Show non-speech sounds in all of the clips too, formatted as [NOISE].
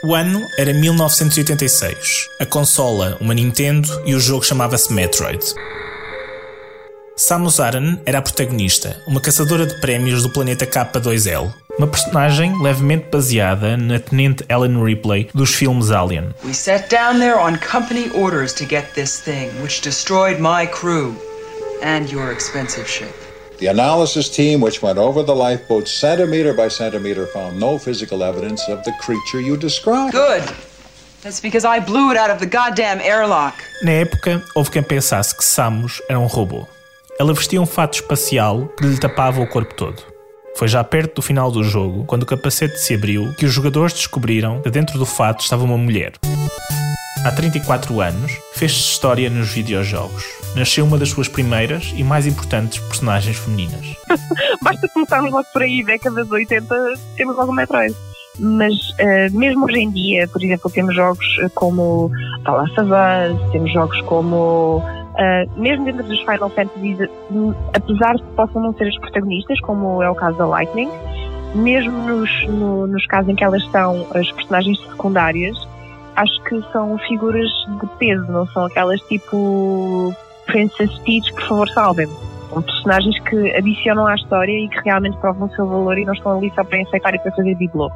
O ano era 1986. A consola, uma Nintendo, e o jogo chamava-se Metroid. Samus Aran era a protagonista, uma caçadora de prémios do planeta K2L, uma personagem levemente baseada na Tenente Ellen Ripley dos filmes Alien. We sat down there on company orders to get this thing, which destroyed my crew and your expensive ship. The analysis team, which went over the lifeboat centimeter by centimeter, found no physical evidence of the creature you described. Good. That's because I blew it out of the goddamn airlock. Na época, houve quem pensasse que Samus era um robô. Ela vestia um fato espacial que lhe tapava o corpo todo. Foi já perto do final do jogo, quando o capacete se abriu, que os jogadores descobriram que dentro do fato estava uma mulher. Há 34 anos, fez-se história nos videojogos. Nasceu uma das suas primeiras e mais importantes personagens femininas. [LAUGHS] Basta começarmos logo por aí, décadas de 80, temos logo o Metroid. Mas uh, mesmo hoje em dia, por exemplo, temos jogos como The Last of Us, temos jogos como Uh, mesmo dentro dos Final Fantasy, apesar de possam não ser os protagonistas, como é o caso da Lightning, mesmo nos, no, nos casos em que elas são as personagens secundárias, acho que são figuras de peso, não são aquelas tipo Princess Peach, por favor, salvem-me. São personagens que adicionam à história e que realmente provam o seu valor e não estão ali só para aceitar e para fazer bibelô.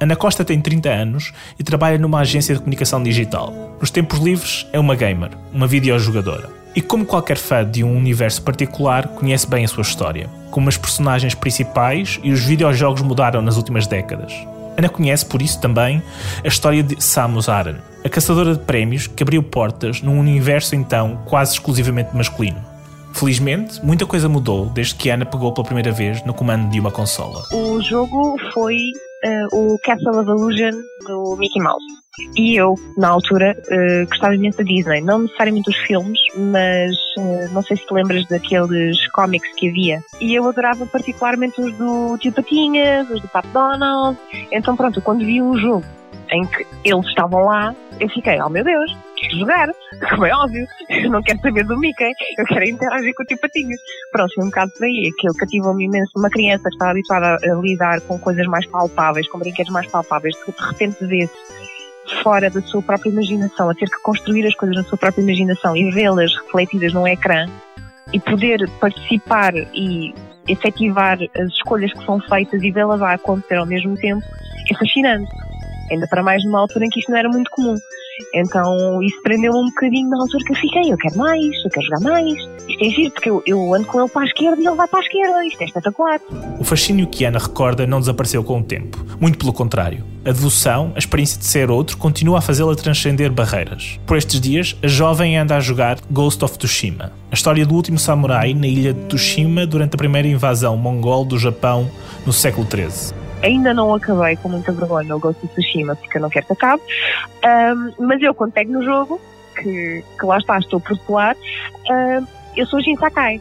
Ana Costa tem 30 anos e trabalha numa agência de comunicação digital. Nos tempos livres é uma gamer, uma videojogadora e, como qualquer fã de um universo particular, conhece bem a sua história, como as personagens principais e os videojogos mudaram nas últimas décadas. Ana conhece, por isso também, a história de Samus Aran, a caçadora de prémios que abriu portas num universo então quase exclusivamente masculino. Felizmente, muita coisa mudou desde que Ana pegou pela primeira vez no comando de uma consola. O jogo foi uh, o Castle of Illusion do Mickey Mouse. E eu, na altura, uh, gostava imenso da Disney. Não necessariamente os filmes, mas uh, não sei se te lembras daqueles cómics que havia. E eu adorava particularmente os do Tio Patinhas, os do Pat Donald. Então, pronto, quando vi um jogo em que eles estavam lá, eu fiquei, oh meu Deus, quero jogar, [LAUGHS] como é óbvio, eu não quero saber do Mickey, eu quero interagir com o tio Patinho. Pronto, foi um bocado por aí, aquilo cativou-me imenso. Uma criança que está habituada a lidar com coisas mais palpáveis, com brinquedos mais palpáveis, de repente vê-se fora da sua própria imaginação, a ter que construir as coisas na sua própria imaginação e vê-las refletidas num ecrã e poder participar e efetivar as escolhas que são feitas e vê-las a acontecer ao mesmo tempo é fascinante. Ainda para mais numa altura em que isto não era muito comum. Então isso prendeu-me um bocadinho na altura que eu fiquei, eu quero mais, eu quero jogar mais. Isto é giro, porque eu, eu ando com ele para a esquerda e ele vai para a esquerda. Isto é espetacular. O fascínio que Ana recorda não desapareceu com o tempo. Muito pelo contrário. A devoção, a experiência de ser outro, continua a fazê-la transcender barreiras. Por estes dias, a jovem anda a jogar Ghost of Tsushima, a história do último samurai na ilha de Tsushima durante a primeira invasão mongol do Japão no século XIII. Ainda não acabei com muita vergonha o Ghost of Tsushima, porque eu não quero que acabe. Um, mas eu, quando pego no jogo, que, que lá está, estou por pular, uh, eu sou Jin Sakai.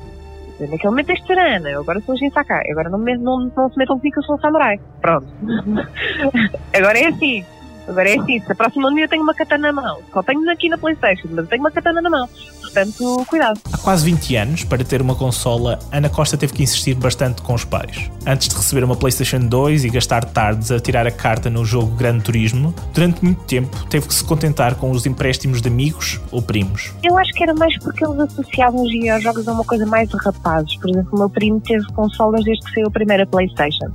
Naquele momento és Tarana, eu agora sou Jin Sakai. Agora não, não, não se metam comigo que eu sou um samurai. Pronto. [LAUGHS] agora é assim. Agora é assim, se a próxima dia eu tenho uma katana na mão. Só tenho aqui na Playstation, mas eu tenho uma katana na mão. Portanto, cuidado. Há quase 20 anos, para ter uma consola, Ana Costa teve que insistir bastante com os pais. Antes de receber uma Playstation 2 e gastar tardes a tirar a carta no jogo Gran Turismo, durante muito tempo teve que se contentar com os empréstimos de amigos ou primos. Eu acho que era mais porque eles associavam os videojogos a uma coisa mais de rapazes. Por exemplo, o meu primo teve consolas desde que saiu a primeira Playstation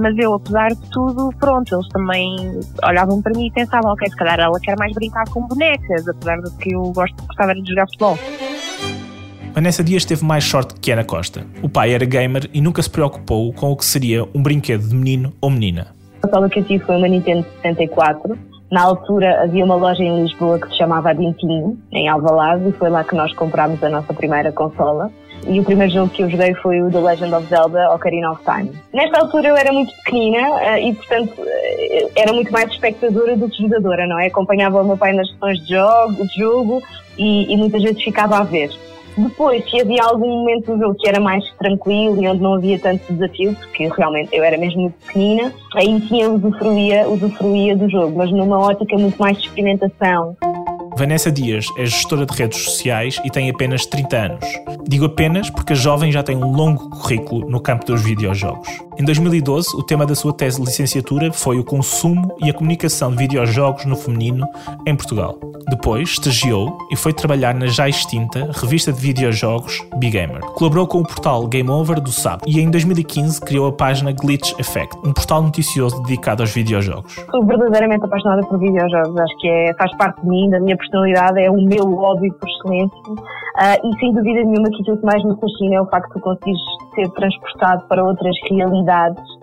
mas eu, apesar de tudo, pronto, eles também olhavam para mim e pensavam, ok, se calhar ela quer mais brincar com bonecas, apesar de que eu gosto, gostava de jogar futebol. Vanessa Dias teve mais sorte que Ana Costa. O pai era gamer e nunca se preocupou com o que seria um brinquedo de menino ou menina. A consola que eu tive foi uma Nintendo 64. Na altura havia uma loja em Lisboa que se chamava Adintinho, em Alvalade, e foi lá que nós comprámos a nossa primeira consola e o primeiro jogo que eu joguei foi o The Legend of Zelda Ocarina of Time. Nesta altura eu era muito pequenina uh, e, portanto, uh, era muito mais espectadora do que jogadora, não é? Acompanhava o meu pai nas sessões de jogo, de jogo e, e muitas vezes ficava a ver. Depois, se havia algum momento do jogo que era mais tranquilo e onde não havia tanto desafio, porque realmente eu era mesmo muito pequenina, aí sim eu usufruía, usufruía do jogo, mas numa ótica muito mais de experimentação. Vanessa Dias é gestora de redes sociais e tem apenas 30 anos. Digo apenas porque a jovem já tem um longo currículo no campo dos videojogos. Em 2012, o tema da sua tese de licenciatura foi o consumo e a comunicação de videojogos no feminino em Portugal. Depois, estagiou e foi trabalhar na já extinta revista de videojogos Big Gamer. Colaborou com o portal Game Over do SAP e em 2015 criou a página Glitch Effect, um portal noticioso dedicado aos videojogos. Sou verdadeiramente apaixonada por videojogos, acho que é, faz parte de mim, da minha personalidade, é o meu hobby por excelência. Uh, e sem dúvida nenhuma que aquilo que mais me fascina é o facto de conseguires ser transportado para outras realidades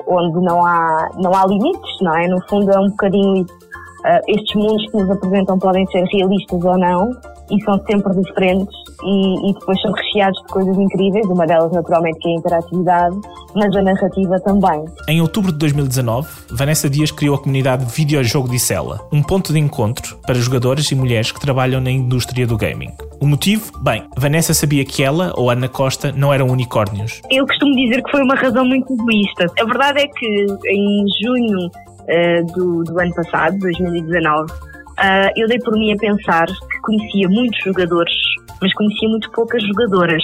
onde não há, não há limites, não é? No fundo é um bocadinho isso. Uh, estes mundos que nos apresentam podem ser realistas ou não, e são sempre diferentes e, e, depois são recheados de coisas incríveis, uma delas naturalmente que é a interatividade, mas a narrativa também. Em outubro de 2019, Vanessa Dias criou a comunidade Videojogo Dissela, um ponto de encontro para jogadoras e mulheres que trabalham na indústria do gaming. O motivo? Bem, Vanessa sabia que ela ou Ana Costa não eram unicórnios. Eu costumo dizer que foi uma razão muito egoísta. A verdade é que em junho uh, do, do ano passado, 2019, Uh, eu dei por mim a pensar que conhecia muitos jogadores, mas conhecia muito poucas jogadoras.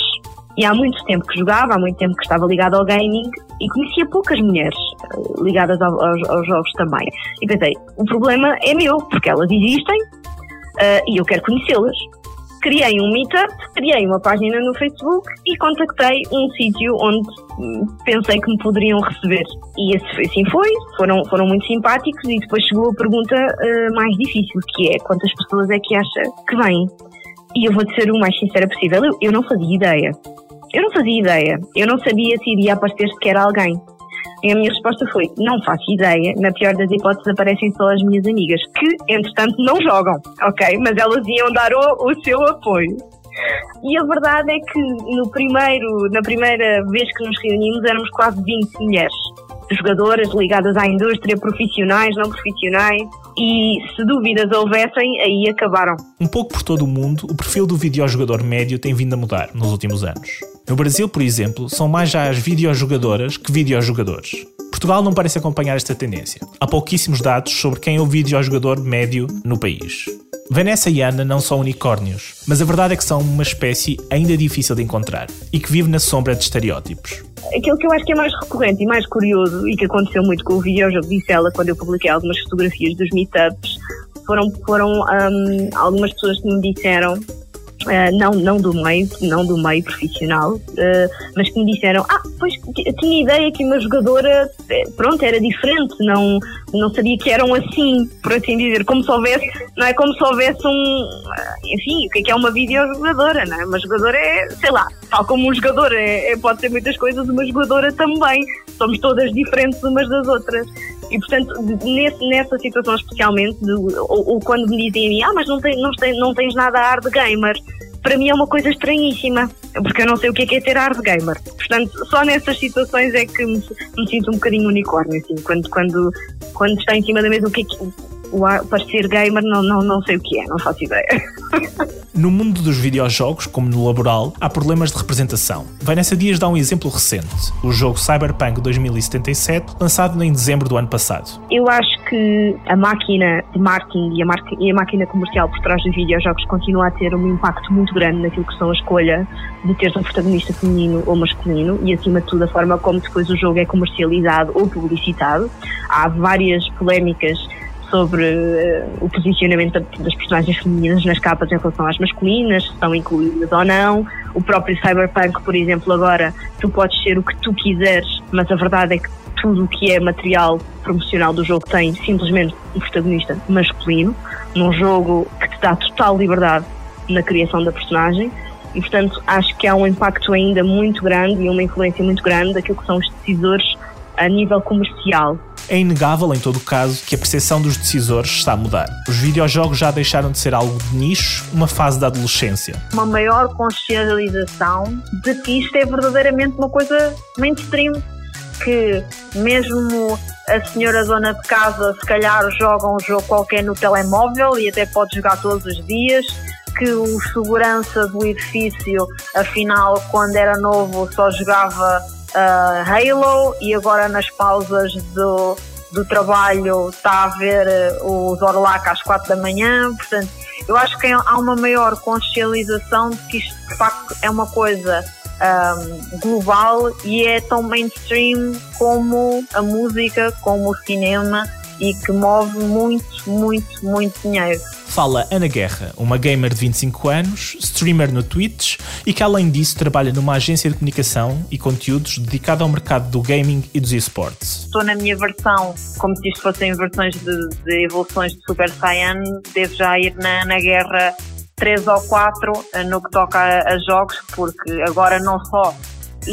E há muito tempo que jogava, há muito tempo que estava ligado ao gaming e conhecia poucas mulheres uh, ligadas ao, aos, aos, jogos também. E pensei, o problema é meu, porque elas existem uh, e eu quero conhecê-las criei um meetup, criei uma página no Facebook e contactei um sítio onde hum, pensei que me poderiam receber. E assim foi, foram, foram muito simpáticos e depois chegou a pergunta uh, mais difícil, que é quantas pessoas é que acha que vêm? E eu vou ser o mais sincera possível, eu, eu não fazia ideia. Eu não fazia ideia. Eu não sabia se iria aparecer sequer alguém. E a minha resposta foi: não faço ideia. Na pior das hipóteses, aparecem só as minhas amigas, que, entretanto, não jogam, ok? Mas elas iam dar o, o seu apoio. E a verdade é que no primeiro, na primeira vez que nos reunimos éramos quase 20 mulheres. Jogadoras ligadas à indústria, profissionais, não profissionais. E se dúvidas houvessem, aí acabaram. Um pouco por todo o mundo, o perfil do videojogador médio tem vindo a mudar nos últimos anos. No Brasil, por exemplo, são mais já as videojogadoras que videojogadores. Portugal não parece acompanhar esta tendência. Há pouquíssimos dados sobre quem é o videojogador médio no país. Vanessa e Ana não são unicórnios, mas a verdade é que são uma espécie ainda difícil de encontrar e que vive na sombra de estereótipos. Aquilo que eu acho que é mais recorrente e mais curioso e que aconteceu muito com o videojogo disse ela quando eu publiquei algumas fotografias dos meetups foram, foram um, algumas pessoas que me disseram Uh, não, não do meio, não do meio profissional, uh, mas que me disseram, ah, pois tinha ideia que uma jogadora, eh, pronto, era diferente, não, não sabia que eram assim, por assim dizer, como se houvesse, não é como se houvesse um, enfim, o que é que é uma videojogadora, não é? Uma jogadora é, sei lá, tal como um jogador é, é pode ser muitas coisas, uma jogadora também, somos todas diferentes umas das outras. E, portanto, nesse, nessa situação especialmente, de, ou, ou, quando me dizem a mim, ah, mas não, tem, não, tem, não tens nada a ar de gamer, para mim é uma coisa estranhíssima, porque eu não sei o que é, que é ter ar de gamer. Portanto, só nessas situações é que me, me sinto um bocadinho unicórnio, assim, quando, quando, quando está em cima da mesa o que é que o parecer gamer não, não, não sei o que é, não faço ideia. [LAUGHS] No mundo dos videojogos, como no laboral, há problemas de representação. Vanessa Dias dá um exemplo recente, o jogo Cyberpunk 2077, lançado em dezembro do ano passado. Eu acho que a máquina de marketing e a, e a máquina comercial por trás dos videojogos continua a ter um impacto muito grande naquilo que são a escolha de ter um protagonista feminino ou masculino e, acima de tudo, a forma como depois o jogo é comercializado ou publicitado. Há várias polémicas sobre uh, o posicionamento das personagens femininas nas capas em relação às masculinas, se estão incluídas ou não. O próprio Cyberpunk, por exemplo, agora tu podes ser o que tu quiseres, mas a verdade é que tudo o que é material promocional do jogo tem simplesmente um protagonista masculino, num jogo que te dá total liberdade na criação da personagem. E, portanto, acho que há um impacto ainda muito grande e uma influência muito grande daquilo que são os decisores a nível comercial é inegável, em todo o caso, que a percepção dos decisores está a mudar. Os videojogos já deixaram de ser algo de nicho, uma fase da adolescência. Uma maior consciencialização de que isto é verdadeiramente uma coisa mainstream, que mesmo a senhora dona de casa se calhar joga um jogo qualquer no telemóvel e até pode jogar todos os dias, que o segurança do edifício, afinal, quando era novo, só jogava Halo e agora nas pausas do, do trabalho está a ver uh, os Orlac às quatro da manhã, portanto eu acho que há uma maior consciencialização de que isto de facto é uma coisa um, global e é tão mainstream como a música, como o cinema e que move muito, muito, muito dinheiro. Fala Ana Guerra, uma gamer de 25 anos, streamer no Twitch e que além disso trabalha numa agência de comunicação e conteúdos dedicada ao mercado do gaming e dos esportes. Estou na minha versão, como se isto fossem versões de, de evoluções de Super Saiyan, devo já ir na, na guerra três ou quatro eh, no que toca a jogos, porque agora não só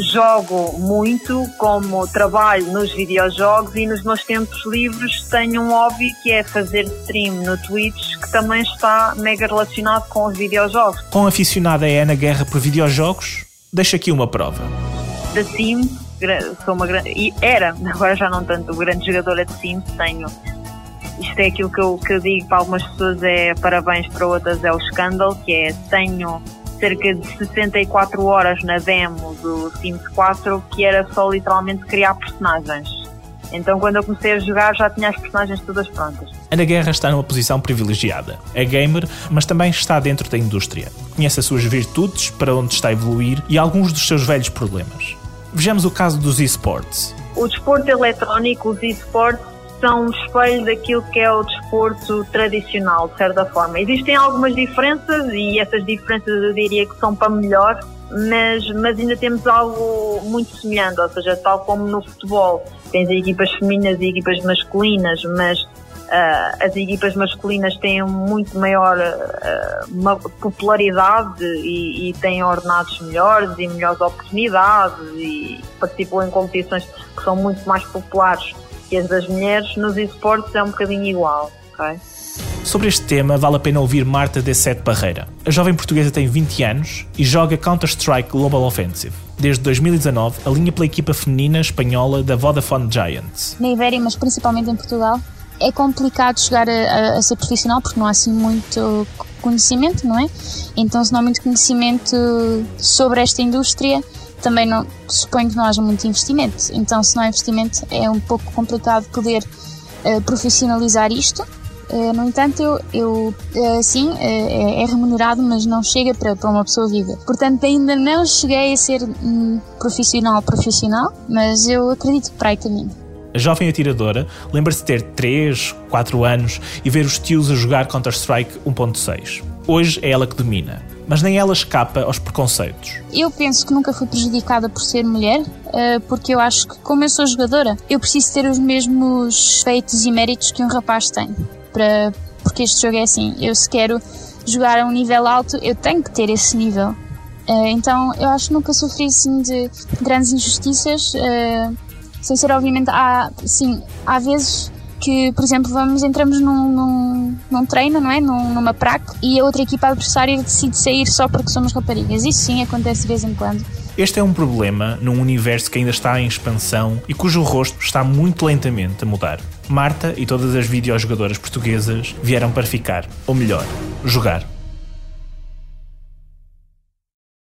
jogo muito, como trabalho nos videojogos e nos meus tempos livres tenho um hobby que é fazer stream no Twitch, que também está mega relacionado com os videojogos. Com aficionada é Ana Guerra por videojogos? Deixa aqui uma prova. Da Sims, sou uma grande. E era, [LAUGHS] agora já não tanto, grande jogadora de Sims, tenho. Isto é aquilo que eu, que eu digo para algumas pessoas, é parabéns, para outras é o escândalo, que é tenho cerca de 64 horas na demo do Sims 4 que era só literalmente criar personagens. Então quando eu comecei a jogar já tinha as personagens todas prontas. Ana Guerra está numa posição privilegiada. É gamer, mas também está dentro da indústria. Conhece as suas virtudes, para onde está a evoluir e alguns dos seus velhos problemas. Vejamos o caso dos esportes. O desporto eletrónico, os esportes, são um espelho daquilo que é o desporto tradicional, de certa forma. Existem algumas diferenças e essas diferenças eu diria que são para melhor, mas, mas ainda temos algo muito semelhante, ou seja, tal como no futebol, tens equipas femininas e equipas masculinas, mas uh, as equipas masculinas têm muito maior uh, popularidade e, e, têm ordenados melhores e melhores oportunidades e participam em competições que são muito mais populares que as das mulheres nos esportes é um bocadinho igual, ok? Sobre este tema, vale a pena ouvir Marta de Sete Barreira. A jovem portuguesa tem 20 anos e joga Counter-Strike Global Offensive. Desde 2019, alinha pela equipa feminina espanhola da Vodafone Giants. Na Ibéria, mas principalmente em Portugal, é complicado chegar a, a, a, ser profissional porque não há assim muito conhecimento, não é? Então, se não há muito conhecimento sobre esta indústria, também não suponho que não haja muito investimento. Então, se não há investimento, é um pouco complicado poder uh, profissionalizar isto. Uh, no entanto, eu, eu uh, sim, é, é, remunerado, mas não chega para, para uma pessoa viva. Portanto, ainda não cheguei a ser um, profissional profissional, mas eu acredito que para aí caminho. A jovem atiradora lembra-se de ter 3, 4 anos e ver os tios a jogar Counter-Strike 1.6. Hoje é ela que domina mas nem ela escapa aos preconceitos. Eu penso que nunca fui prejudicada por ser mulher, eh, porque eu acho que, como eu sou jogadora, eu preciso ter os mesmos feitos e méritos que um rapaz tem. Para, porque este jogo é assim: eu se quero jogar a um nível alto, eu tenho que ter esse nível. Eh, então eu acho que nunca sofri assim de grandes injustiças. Eh, sem ser, obviamente, há, sim, há vezes que, por exemplo, vamos, entramos num, num, num treino, não é? Num, numa praque e a outra equipa adversária decide sair só porque somos raparigas. Isso sim acontece de vez em quando. Este é um problema num universo que ainda está em expansão e cujo rosto está muito lentamente a mudar. Marta e todas as videojogadoras portuguesas vieram para ficar, ou melhor, jogar.